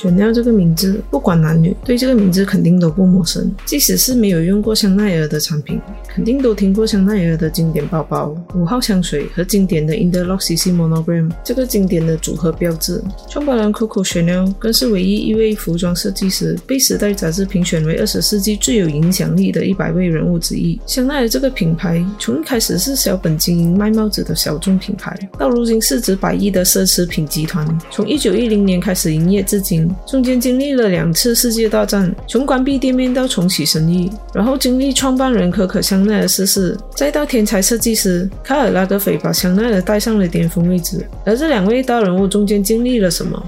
Chanel 这个名字，不管男女，对这个名字肯定都不陌生。即使是没有用过香奈儿的产品，肯定都听过香奈儿的经典包包、五号香水和经典的 Interlock CC Monogram 这个经典的组合标志。创办人 Coco Chanel 更是唯一一位服装设计师，被《时代》杂志评选为二十世纪最有影响力的一百位人物之一。香奈儿这个品牌从一开始是小本经营卖帽子的小众品牌，到如今市值百亿的奢侈品集团。从一九一零年开始营业至今，中间经历了两次世界大战，从关闭店面到重启生意，然后经历创办人可可香奈儿逝世，再到天才设计师卡尔拉德菲把香奈儿带上了巅峰位置。而这两位大人物中间经历了什么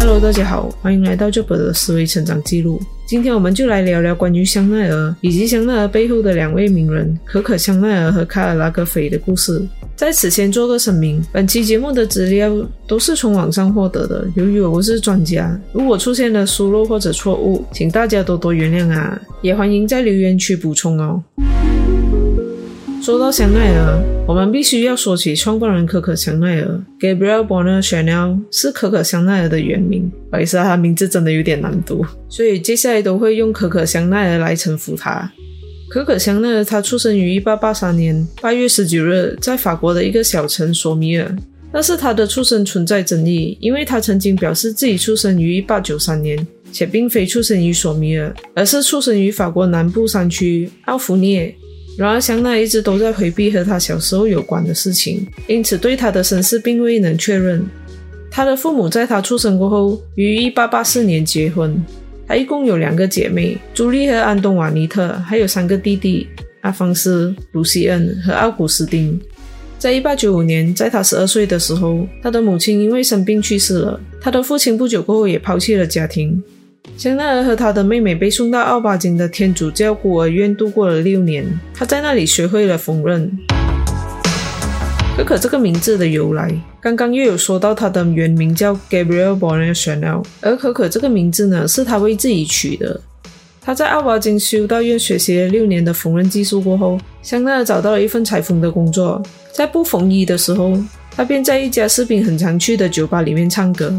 ？Hello，大家好，欢迎来到这本的思维成长记录。今天我们就来聊聊关于香奈儿以及香奈儿背后的两位名人可可香奈儿和卡尔拉格菲的故事。在此先做个声明，本期节目的资料都是从网上获得的，由于我不是专家，如果出现了疏漏或者错误，请大家多多原谅啊！也欢迎在留言区补充哦。说到香奈儿，我们必须要说起创办人可可香奈儿 （Gabriel Bonner Chanel） 是可可香奈儿的原名，不好意思，他名字真的有点难读，所以接下来都会用可可香奈儿来称呼他。可可香奈儿，他出生于一八八三年八月十九日，在法国的一个小城索米尔。但是他的出生存在争议，因为他曾经表示自己出生于一八九三年，且并非出生于索米尔，而是出生于法国南部山区奥弗涅。然而，香奈一直都在回避和他小时候有关的事情，因此对他的身世并未能确认。他的父母在他出生过后于一八八四年结婚。她一共有两个姐妹，朱莉和安东瓦尼特，还有三个弟弟，阿方斯、卢西恩和奥古斯丁。在一八九五年，在她十二岁的时候，她的母亲因为生病去世了。她的父亲不久过后也抛弃了家庭。香奈儿和她的妹妹被送到奥巴金的天主教孤儿院度过了六年，她在那里学会了缝纫。可可这个名字的由来，刚刚又有说到他的原名叫 Gabriel Bonner Chanel，而可可这个名字呢，是他为自己取的。他在奥巴金修道院学习了六年的缝纫技术过后，香奈儿找到了一份裁缝的工作。在不缝衣的时候，他便在一家士兵很常去的酒吧里面唱歌。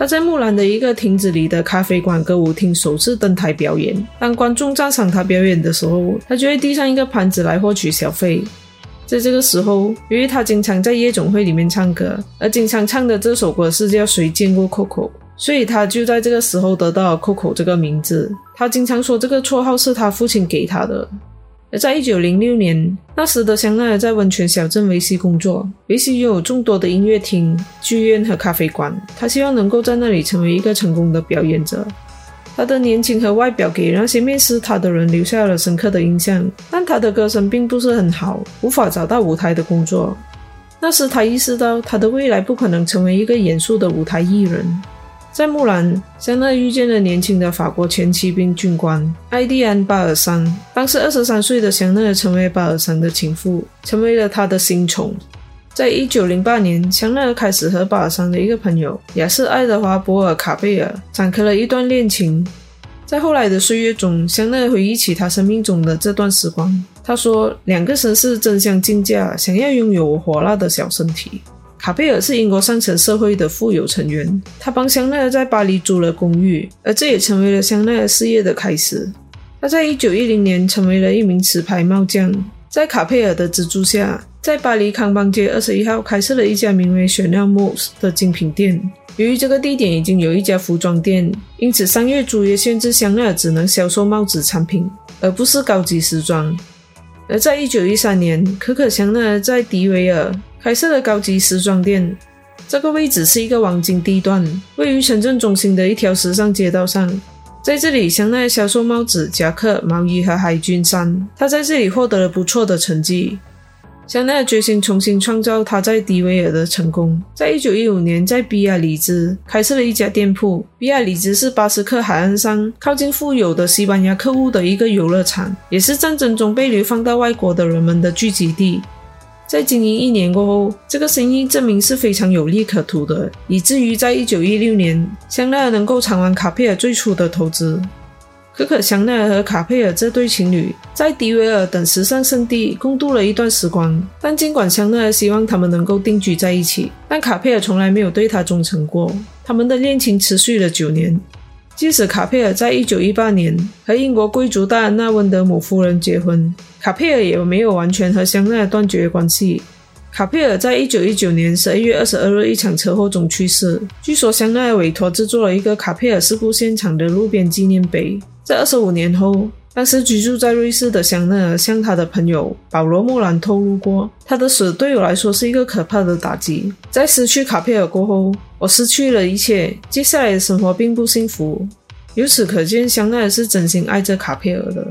他在木兰的一个亭子里的咖啡馆歌舞厅首次登台表演。当观众赞赏他表演的时候，他就会递上一个盘子来获取小费。在这个时候，由于他经常在夜总会里面唱歌，而经常唱的这首歌是叫《谁见过 Coco》，所以他就在这个时候得到了 Coco 这个名字。他经常说这个绰号是他父亲给他的。而在一九零六年，那时的香奈儿在温泉小镇维西工作，维西拥有众多的音乐厅、剧院和咖啡馆，他希望能够在那里成为一个成功的表演者。他的年轻和外表给那些面试他的人留下了深刻的印象，但他的歌声并不是很好，无法找到舞台的工作。那时他意识到他的未来不可能成为一个严肃的舞台艺人。在木兰，香奈儿遇见了年轻的法国前骑兵军官埃蒂安·巴尔桑。当时二十三岁的香奈儿成为巴尔桑的情妇，成为了他的新宠。在一九零八年，香奈儿开始和巴尔桑的一个朋友雅瑟·爱德华·博尔卡贝尔展开了一段恋情。在后来的岁月中，香奈儿回忆起他生命中的这段时光。他说：“两个绅士争相竞价，想要拥有我火辣的小身体。”卡贝尔是英国上层社会的富有成员，他帮香奈儿在巴黎租了公寓，而这也成为了香奈儿事业的开始。他在一九一零年成为了一名持牌帽匠，在卡佩尔的资助下。在巴黎康邦街二十一号开设了一家名为 Chanel Muse 的精品店。由于这个地点已经有一家服装店，因此商业租约限制香奈儿只能销售帽子产品，而不是高级时装。而在一九一三年，可可香奈儿在迪维尔开设了高级时装店。这个位置是一个黄金地段，位于城镇中心的一条时尚街道上。在这里，香奈儿销售帽子、夹克、毛衣和海军衫。她在这里获得了不错的成绩。香奈儿决心重新创造他在迪维尔的成功。在一九一五年，在比亚里兹开设了一家店铺。比亚里兹是巴斯克海岸上靠近富有的西班牙客户的一个游乐场，也是战争中被流放到外国的人们的聚集地。在经营一年过后，这个生意证明是非常有利可图的，以至于在一九一六年，香奈儿能够偿还卡佩尔最初的投资。可可香奈儿和卡佩尔这对情侣在迪维尔等时尚圣地共度了一段时光。但尽管香奈儿希望他们能够定居在一起，但卡佩尔从来没有对她忠诚过。他们的恋情持续了九年。即使卡佩尔在一九一八年和英国贵族戴安娜温德姆夫人结婚，卡佩尔也没有完全和香奈儿断绝关系。卡佩尔在一九一九年十一月二十二日一场车祸中去世。据说香奈儿委托制作了一个卡佩尔事故现场的路边纪念碑。在二十五年后，当时居住在瑞士的香奈儿向他的朋友保罗·莫兰透露过：“他的死对我来说是一个可怕的打击。在失去卡佩尔过后，我失去了一切，接下来的生活并不幸福。”由此可见，香奈儿是真心爱着卡佩尔的。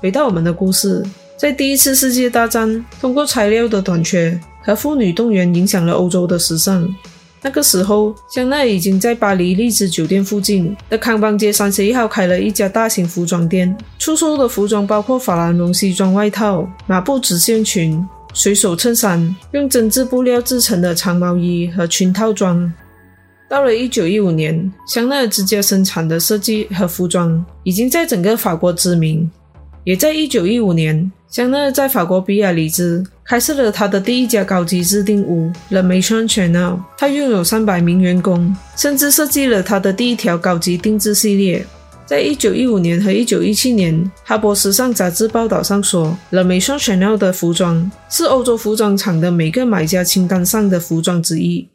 回到我们的故事。在第一次世界大战，通过材料的短缺和妇女动员，影响了欧洲的时尚。那个时候，香奈儿已经在巴黎丽兹酒店附近的康邦街三十一号开了一家大型服装店，出售的服装包括法兰绒西装外套、马布直线裙、水手衬衫、用针织布料制成的长毛衣和裙套装。到了一九一五年，香奈儿之家生产的设计和服装已经在整个法国知名。也在一九一五年。香奈儿在法国比亚里兹开设了他的第一家高级制定屋 The Maison Chanel。他拥有三百名员工，甚至设计了他的第一条高级定制系列。在一九一五年和一九一七年，哈勃时尚杂志报道上说，The Maison Chanel 的服装是欧洲服装厂的每个买家清单上的服装之一。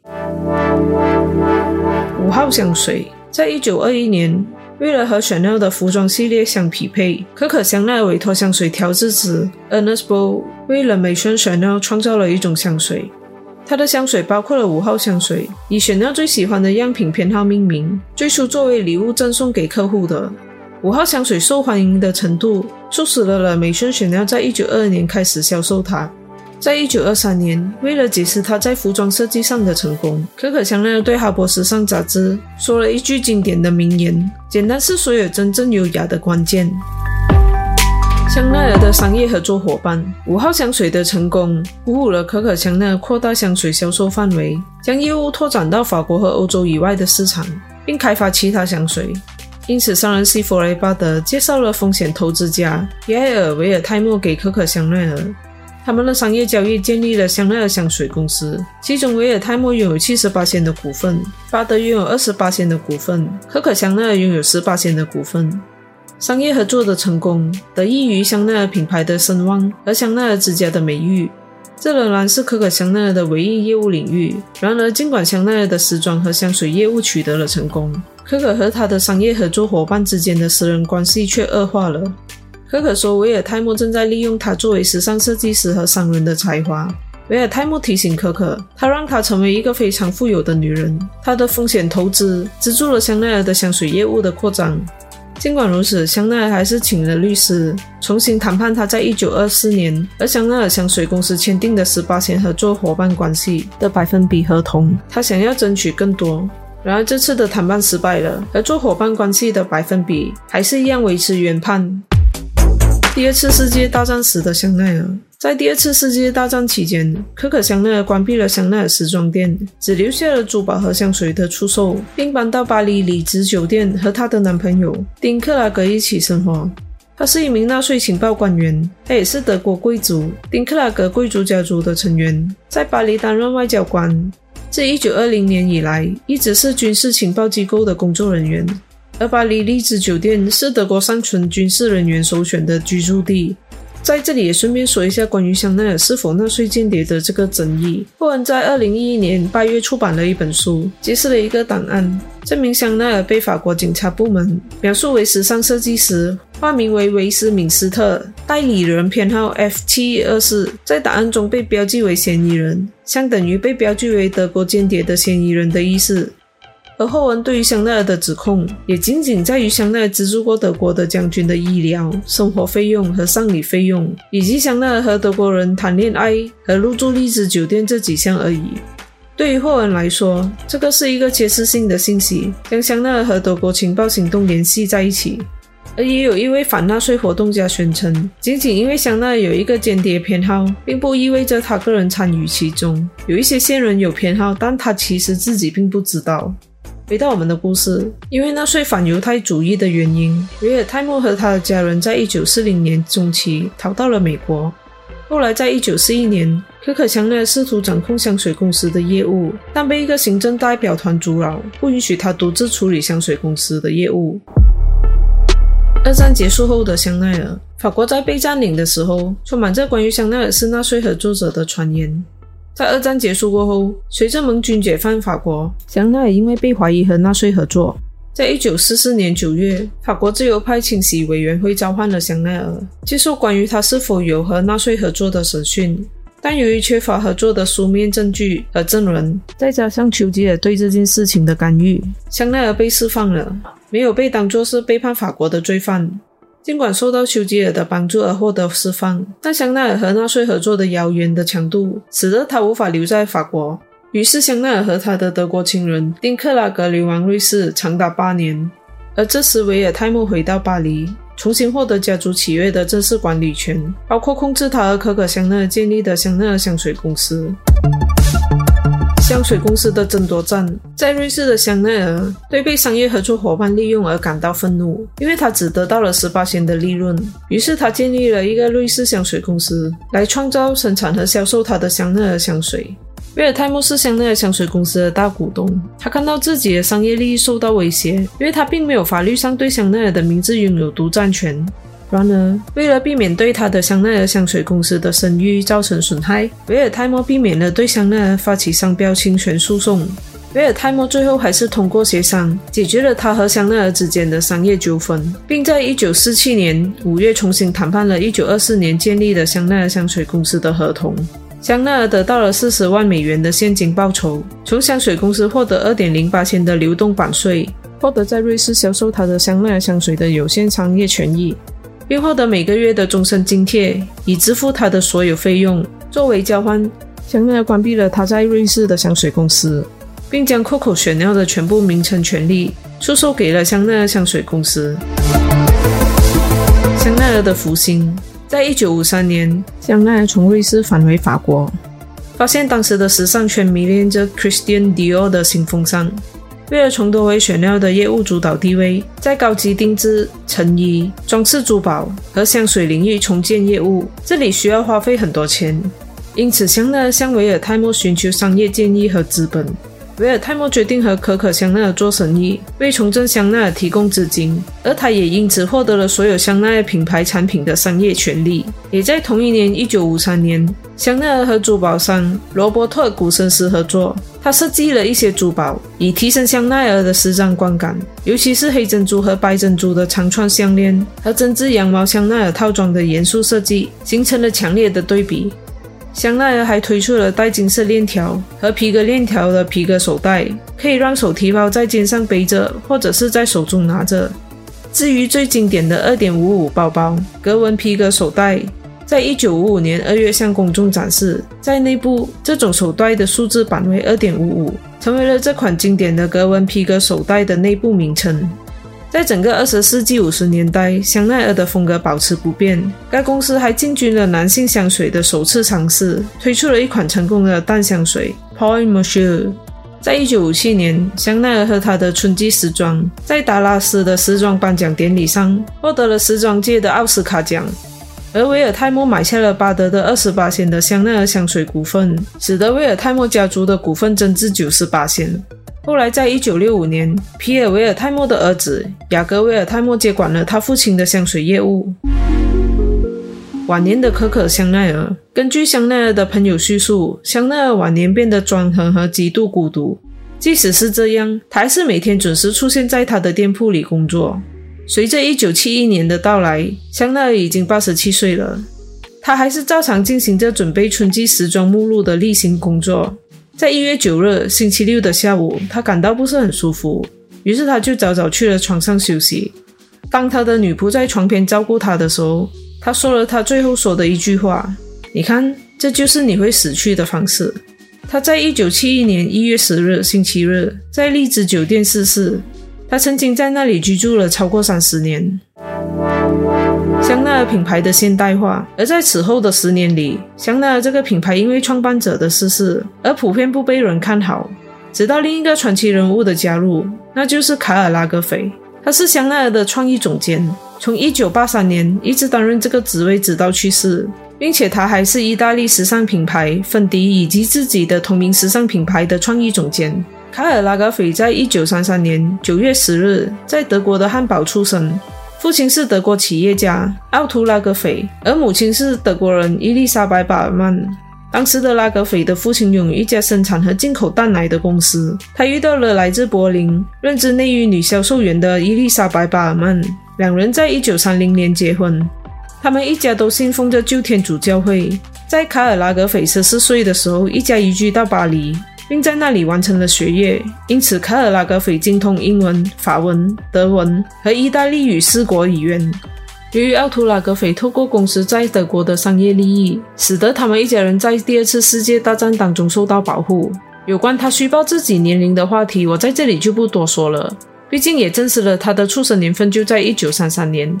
五号香水，在一九二一年。为了和 Chanel 的服装系列相匹配，可可香奈儿委托香水调制师 Ernest Bo 为了美宣 Chanel 创造了一种香水。它的香水包括了五号香水，以 Chanel 最喜欢的样品偏好命名，最初作为礼物赠送给客户的。五号香水受欢迎的程度，促使了了美宣 Chanel 在一九二二年开始销售它。在一九二三年，为了解释他在服装设计上的成功，可可香奈儿对哈勃时尚杂志说了一句经典的名言：“简单是所有真正优雅的关键。”香奈儿的商业合作伙伴五号香水的成功，鼓舞了可可香奈儿扩大香水销售范围，将业务拓展到法国和欧洲以外的市场，并开发其他香水。因此，商人西弗雷巴德介绍了风险投资家耶尔维尔泰莫给可可香奈儿。他们的商业交易建立了香奈儿香水公司，其中维尔泰莫拥有七十八的股份，巴德拥有二十八的股份，可可香奈儿拥有十八的股份。商业合作的成功得益于香奈儿品牌的声望和香奈儿之家的美誉，这仍然是可可香奈儿的唯一业务领域。然而，尽管香奈儿的时装和香水业务取得了成功，可可和他的商业合作伙伴之间的私人关系却恶化了。可可说，维尔泰莫正在利用他作为时尚设计师和商人的才华。维尔泰莫提醒可可，他让她成为一个非常富有的女人。他的风险投资资助了香奈儿的香水业务的扩张。尽管如此，香奈儿还是请了律师重新谈判他在一九二四年和香奈儿香水公司签订的十八线合作伙伴关系的百分比合同。他想要争取更多。然而这次的谈判失败了，合作伙伴关系的百分比还是一样维持原判。第二次世界大战时的香奈儿，在第二次世界大战期间，可可香奈儿关闭了香奈儿时装店，只留下了珠宝和香水的出售，并搬到巴黎里兹酒店和她的男朋友丁克拉格一起生活。他是一名纳粹情报官员，他也是德国贵族丁克拉格贵族家族的成员，在巴黎担任外交官。自1920年以来，一直是军事情报机构的工作人员。而巴黎丽兹酒店是德国尚存军事人员首选的居住地。在这里也顺便说一下关于香奈儿是否纳粹间谍的这个争议。霍恩在二零一一年八月出版了一本书，揭示了一个档案，证明香奈儿被法国警察部门描述为时尚设计师，化名为维斯敏斯特，代理人编号 F 七二四，在档案中被标记为嫌疑人，相等于被标记为德国间谍的嫌疑人的意思。而后文对于香奈儿的指控，也仅仅在于香奈儿资助过德国的将军的医疗、生活费用和丧礼费用，以及香奈儿和德国人谈恋爱和入住丽兹酒店这几项而已。对于霍恩来说，这个是一个揭示性的信息，将香奈儿和德国情报行动联系在一起。而也有一位反纳粹活动家宣称，仅仅因为香奈儿有一个间谍偏好，并不意味着他个人参与其中。有一些线人有偏好，但他其实自己并不知道。回到我们的故事，因为纳粹反犹太主义的原因，维尔泰莫和他的家人在一九四零年中期逃到了美国。后来，在一九四一年，可可香奈儿试图掌控香水公司的业务，但被一个行政代表团阻扰，不允许他独自处理香水公司的业务。二战结束后的香奈儿，法国在被占领的时候，充满着关于香奈儿是纳粹合作者的传言。在二战结束过后，随着盟军解放法国，香奈儿因为被怀疑和纳粹合作，在一九四四年九月，法国自由派清洗委员会召唤了香奈儿，接受关于他是否有和纳粹合作的审讯。但由于缺乏合作的书面证据和证人，再加上丘吉尔对这件事情的干预，香奈儿被释放了。没有被当作是背叛法国的罪犯，尽管受到丘吉尔的帮助而获得释放，但香奈儿和纳粹合作的谣言的强度使得他无法留在法国。于是，香奈儿和他的德国情人丁克拉格流亡瑞士长达八年。而这时，维尔泰莫回到巴黎，重新获得家族企业的正式管理权，包括控制他和可可香奈儿建立的香奈儿香水公司。香水公司的争夺战，在瑞士的香奈儿对被商业合作伙伴利用而感到愤怒，因为他只得到了十八仙的利润。于是他建立了一个瑞士香水公司，来创造、生产和销售他的香奈儿香水。威尔泰莫是香奈儿香水公司的大股东，他看到自己的商业利益受到威胁，因为他并没有法律上对香奈儿的名字拥有独占权。然而，为了避免对他的香奈儿香水公司的声誉造成损害，维尔泰莫避免了对香奈儿发起商标侵权诉讼。维尔泰莫最后还是通过协商解决了他和香奈儿之间的商业纠纷，并在1947年5月重新谈判了1924年建立的香奈儿香水公司的合同。香奈儿得到了40万美元的现金报酬，从香水公司获得2.08千的流动版税，获得在瑞士销售他的香奈儿香水的有限商业权益。并获得每个月的终身津贴，以支付他的所有费用。作为交换，香奈儿关闭了他在瑞士的香水公司，并将 Coco 雪尿的全部名称权利出售给了香奈儿香水公司。香奈儿的福星，在一九五三年，香奈儿从瑞士返回法国，发现当时的时尚圈迷恋着 Christian Dior 的新风尚。为了重夺回选料的业务主导地位，在高级定制、成衣、装饰珠宝和香水领域重建业务，这里需要花费很多钱。因此，香奈儿向维尔泰莫寻求商业建议和资本。维尔泰莫决定和可可香奈儿做生意，为重振香奈儿提供资金，而他也因此获得了所有香奈儿品牌产品的商业权利。也在同一年，一九五三年，香奈儿和珠宝商罗伯特·古森斯合作，他设计了一些珠宝，以提升香奈儿的时尚观感，尤其是黑珍珠和白珍珠的长串项链和针织羊毛香奈儿套装的严肃设计，形成了强烈的对比。香奈儿还推出了带金色链条和皮革链条的皮革手袋，可以让手提包在肩上背着，或者是在手中拿着。至于最经典的二点五五包包格纹皮革手袋，在一九五五年二月向公众展示，在内部这种手袋的数字版为二点五五，成为了这款经典的格纹皮革手袋的内部名称。在整个二十世纪五十年代，香奈儿的风格保持不变。该公司还进军了男性香水的首次尝试，推出了一款成功的淡香水 Point m o s h e r。在一九五七年，香奈儿和他的春季时装在达拉斯的时装颁奖典礼上获得了时装界的奥斯卡奖，而维尔泰莫买下了巴德的二十八仙的香奈儿香水股份，使得维尔泰莫家族的股份增至九十八仙。后来，在一九六五年，皮尔·维尔泰莫的儿子雅各·维尔泰莫接管了他父亲的香水业务。晚年的可可·香奈儿，根据香奈儿的朋友叙述，香奈儿晚年变得专横和极度孤独。即使是这样，他还是每天准时出现在他的店铺里工作。随着一九七一年的到来，香奈儿已经八十七岁了，他还是照常进行着准备春季时装目录的例行工作。在一月九日星期六的下午，他感到不是很舒服，于是他就早早去了床上休息。当他的女仆在床边照顾他的时候，他说了他最后说的一句话：“你看，这就是你会死去的方式。”他在一九七一年一月十日星期日在荔枝酒店逝世。他曾经在那里居住了超过三十年。香奈儿品牌的现代化，而在此后的十年里，香奈儿这个品牌因为创办者的逝世而普遍不被人看好。直到另一个传奇人物的加入，那就是卡尔拉格斐。他是香奈儿的创意总监，从1983年一直担任这个职位直到去世，并且他还是意大利时尚品牌芬迪以及自己的同名时尚品牌的创意总监。卡尔拉格斐在1933年9月10日在德国的汉堡出生，父亲是德国企业家奥图拉格斐，而母亲是德国人伊丽莎白巴尔曼。当时的拉格斐的父亲拥有一家生产和进口蛋奶的公司。他遇到了来自柏林、任职内衣女销售员的伊丽莎白·巴尔曼，两人在一九三零年结婚。他们一家都信奉着旧天主教会。在卡尔拉格斐十四岁的时候，一家移居到巴黎，并在那里完成了学业。因此，卡尔拉格斐精通英文、法文、德文和意大利语四国语言。由于奥图拉格斐透过公司在德国的商业利益，使得他们一家人在第二次世界大战当中受到保护。有关他虚报自己年龄的话题，我在这里就不多说了，毕竟也证实了他的出生年份就在一九三三年。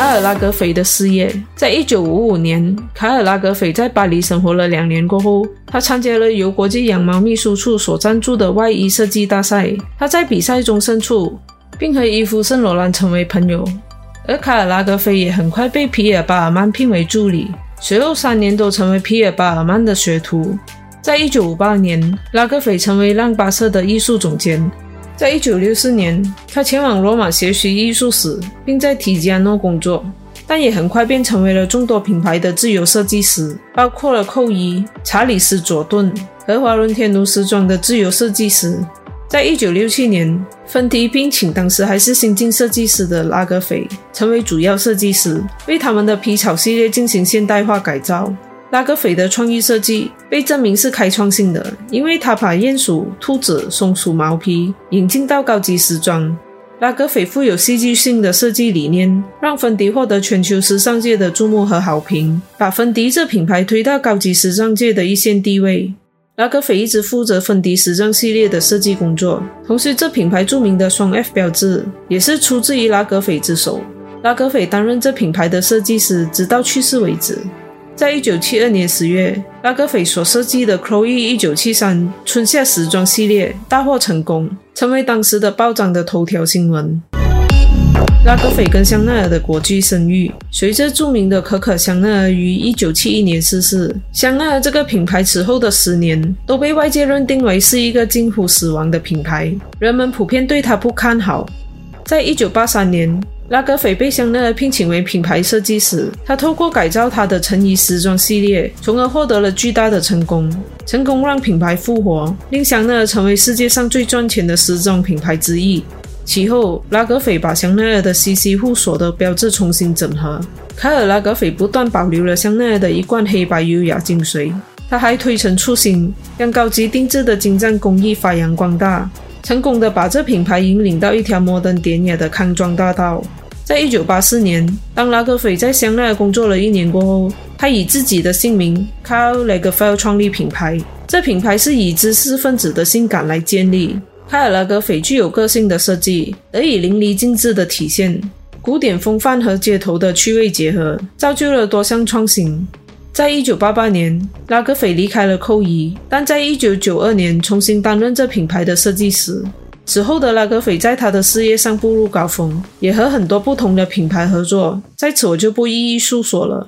卡尔拉格斐的事业，在一九五五年，卡尔拉格斐在巴黎生活了两年过后，他参加了由国际羊毛秘书处所赞助的外衣设计大赛，他在比赛中胜出。并和伊夫圣罗兰成为朋友，而卡尔拉格菲也很快被皮尔巴尔曼聘为助理，随后三年都成为皮尔巴尔曼的学徒。在一九五八年，拉格菲成为让巴瑟的艺术总监。在一九六四年，他前往罗马学习艺术史，并在提加诺工作，但也很快便成为了众多品牌的自由设计师，包括了寇伊、查理斯佐顿和华伦天奴时装的自由设计师。在一九六七年，芬迪聘请当时还是新晋设计师的拉格斐成为主要设计师，为他们的皮草系列进行现代化改造。拉格斐的创意设计被证明是开创性的，因为他把鼹鼠、兔子、松鼠毛皮引进到高级时装。拉格斐富有戏剧性的设计理念，让芬迪获得全球时尚界的注目和好评，把芬迪这品牌推到高级时尚界的一线地位。拉格斐一直负责芬迪时装系列的设计工作，同时这品牌著名的双 F 标志也是出自于拉格斐之手。拉格斐担任这品牌的设计师，直到去世为止。在一九七二年十月，拉格斐所设计的 Chloe 一九七三春夏时装系列大获成功，成为当时的报章的头条新闻。拉格斐跟香奈儿的国际声誉，随着著名的可可香奈儿于一九七一年逝世，香奈儿这个品牌此后的十年都被外界认定为是一个近乎死亡的品牌，人们普遍对它不看好。在一九八三年，拉格斐被香奈儿聘请为品牌设计师，他透过改造他的成衣时装系列，从而获得了巨大的成功，成功让品牌复活，令香奈儿成为世界上最赚钱的时装品牌之一。其后，拉格斐把香奈儿的 CC 护锁的标志重新整合。卡尔拉格斐不断保留了香奈儿的一贯黑白优雅精髓，他还推陈出新，将高级定制的精湛工艺发扬光大，成功的把这品牌引领到一条摩登典雅的康庄大道。在一九八四年，当拉格斐在香奈儿工作了一年过后，他以自己的姓名 Karl Lagerfeld 创立品牌。这品牌是以知识分子的性感来建立。卡尔拉格斐具有个性的设计，得以淋漓尽致的体现古典风范和街头的趣味结合，造就了多项创新。在一九八八年，拉格斐离开了扣衣，但在一九九二年重新担任这品牌的设计师。此后的拉格斐在他的事业上步入高峰，也和很多不同的品牌合作，在此我就不一一述说了。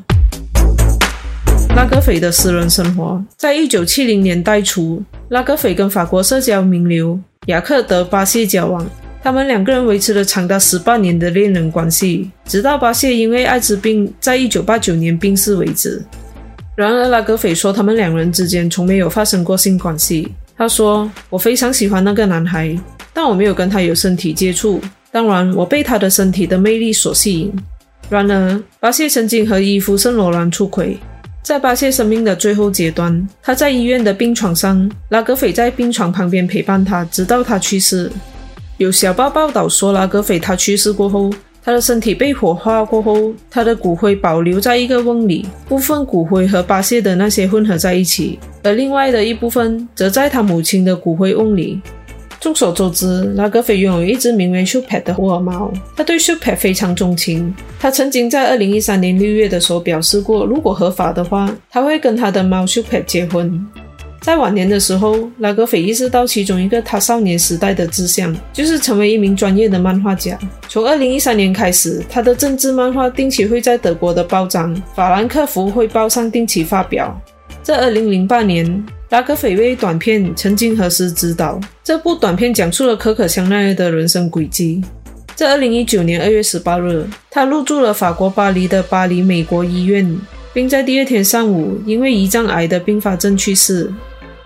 拉格斐的私人生活，在一九七零年代初，拉格斐跟法国社交名流。雅克德·巴谢交往，他们两个人维持了长达十八年的恋人关系，直到巴谢因为艾滋病在一九八九年病逝为止。然而，拉格斐说他们两人之间从没有发生过性关系。他说：“我非常喜欢那个男孩，但我没有跟他有身体接触。当然，我被他的身体的魅力所吸引。”然而，巴谢曾经和伊夫·圣罗兰出轨。在巴谢生命的最后阶段，他在医院的病床上，拉格斐在病床旁边陪伴他，直到他去世。有小报报道说，拉格斐他去世过后，他的身体被火化过后，他的骨灰保留在一个瓮里，部分骨灰和巴谢的那些混合在一起，而另外的一部分则在他母亲的骨灰瓮里。众所周知，拉格斐拥有一只名为 s u p e t 的霍尔猫，他对 s u p e t 非常钟情。他曾经在二零一三年六月的时候表示过，如果合法的话，他会跟他的猫 s u p e t 结婚。在晚年的时候，拉格斐意识到其中一个他少年时代的志向，就是成为一名专业的漫画家。从二零一三年开始，他的政治漫画定期会在德国的报章《法兰克福汇报》上定期发表。在二零零八年，拉格斐为短片《曾经何时》指导，这部短片讲述了可可香奈儿的人生轨迹。在二零一九年二月十八日，他入住了法国巴黎的巴黎美国医院，并在第二天上午因为胰脏癌的并发症去世。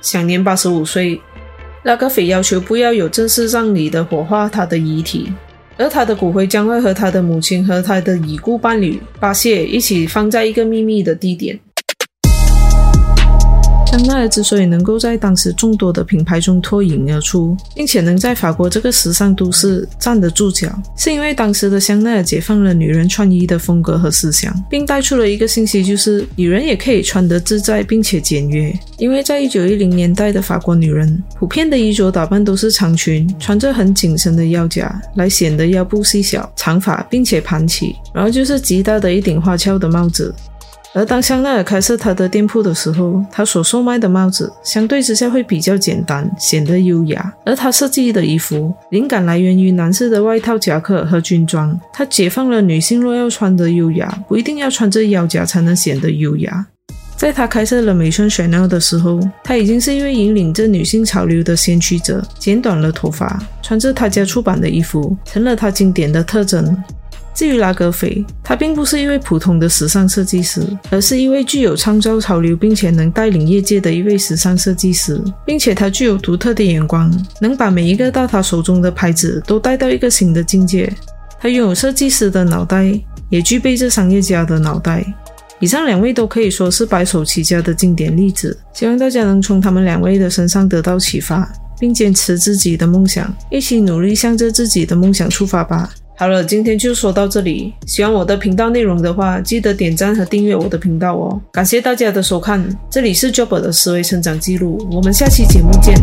享年八十五岁，拉格斐要求不要有正式葬礼的火化他的遗体，而他的骨灰将会和他的母亲和他的已故伴侣巴谢一起放在一个秘密的地点。香奈儿之所以能够在当时众多的品牌中脱颖而出，并且能在法国这个时尚都市站得住脚，是因为当时的香奈儿解放了女人穿衣的风格和思想，并带出了一个信息，就是女人也可以穿得自在并且简约。因为在一九一零年代的法国女人，普遍的衣着打扮都是长裙，穿着很紧身的腰夹，来显得腰部细小，长发并且盘起，然后就是极大的一顶花俏的帽子。而当香奈儿开设他的店铺的时候，他所售卖的帽子相对之下会比较简单，显得优雅。而他设计的衣服灵感来源于男士的外套、夹克和军装。他解放了女性若要穿得优雅，不一定要穿着腰夹才能显得优雅。在他开设了美宣 Chanel 的时候，他已经是一位引领着女性潮流的先驱者。剪短了头发，穿着他家出版的衣服，成了他经典的特征。至于拉格斐，他并不是一位普通的时尚设计师，而是一位具有创造潮流并且能带领业界的一位时尚设计师，并且他具有独特的眼光，能把每一个到他手中的牌子都带到一个新的境界。他拥有设计师的脑袋，也具备着商业家的脑袋。以上两位都可以说是白手起家的经典例子，希望大家能从他们两位的身上得到启发，并坚持自己的梦想，一起努力向着自己的梦想出发吧。好了，今天就说到这里。喜欢我的频道内容的话，记得点赞和订阅我的频道哦。感谢大家的收看，这里是 Job 的思维成长记录，我们下期节目见。